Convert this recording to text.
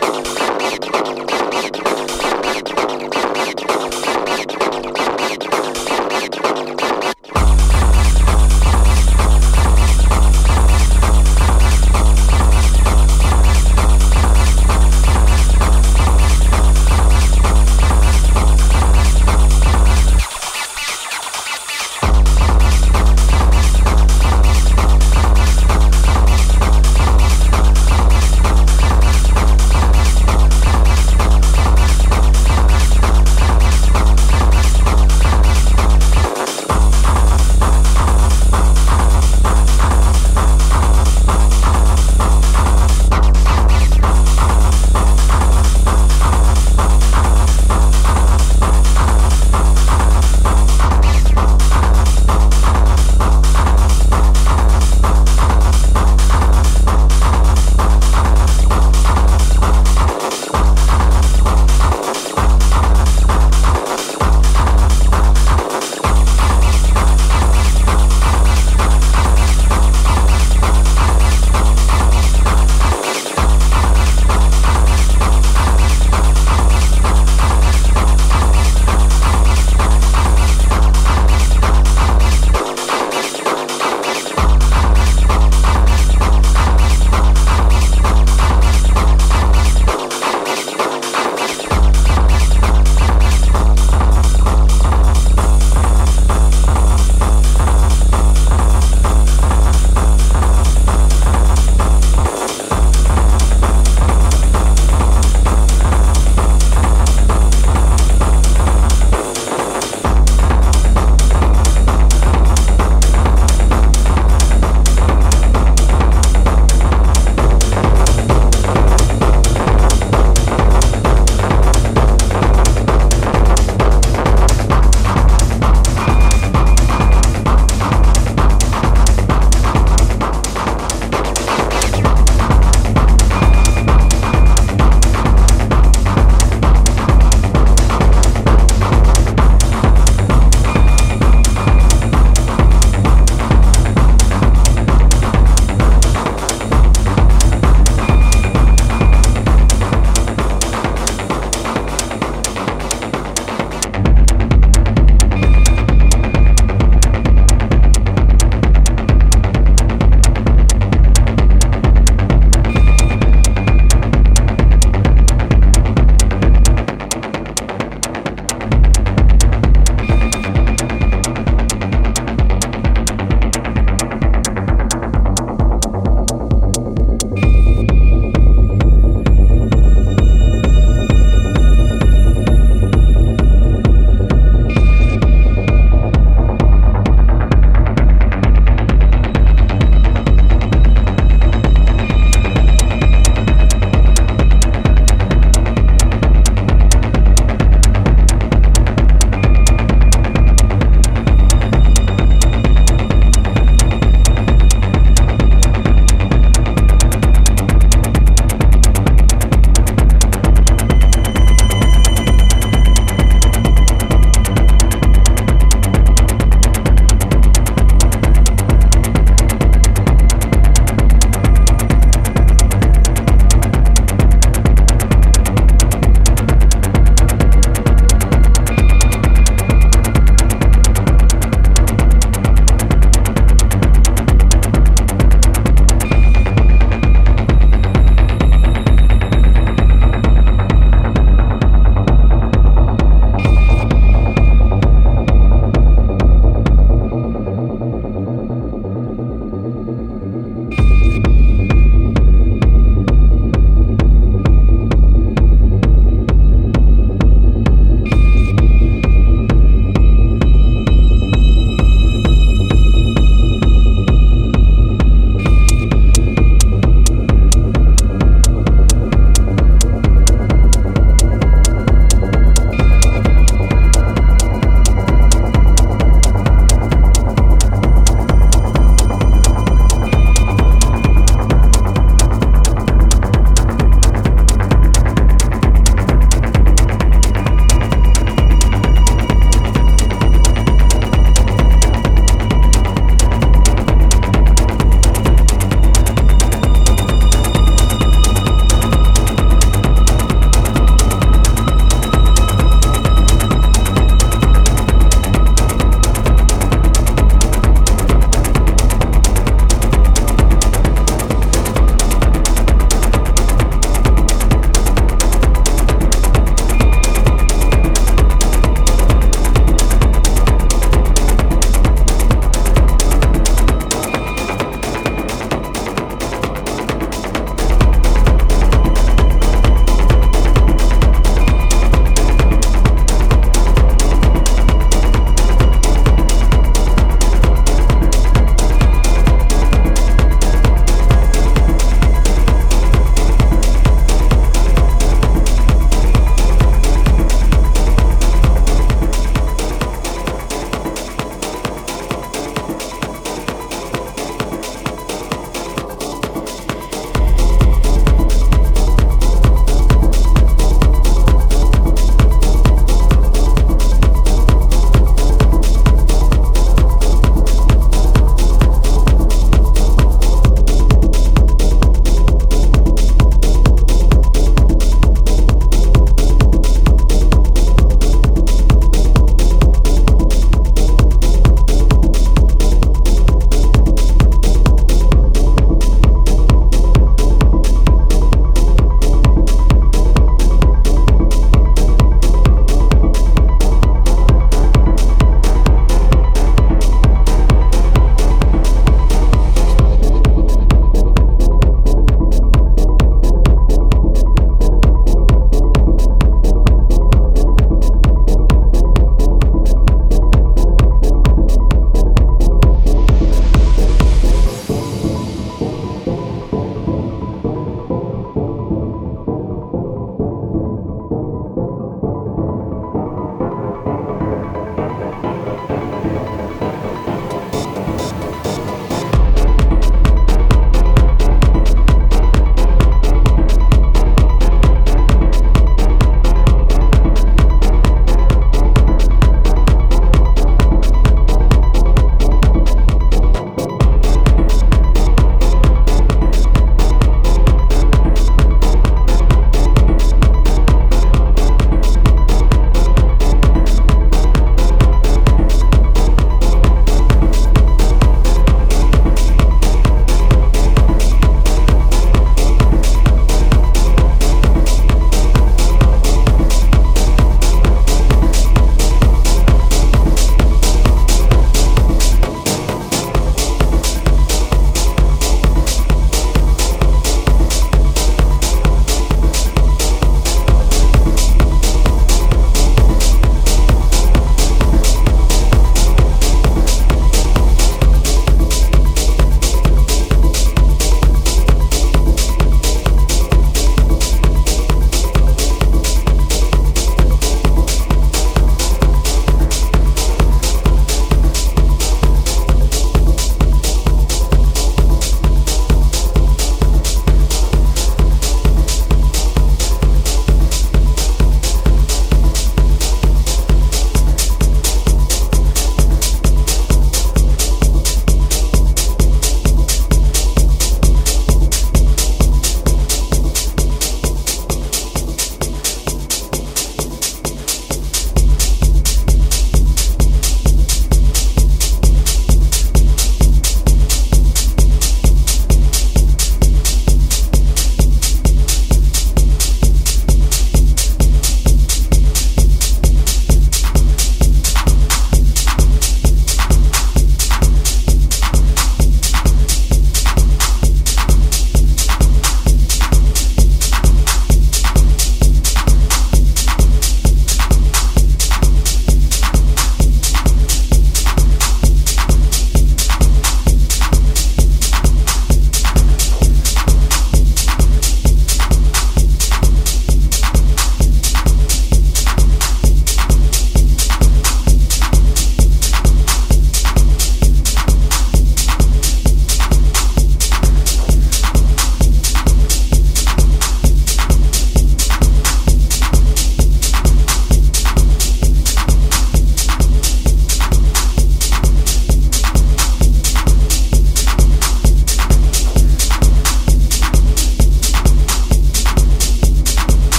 ハハハハ!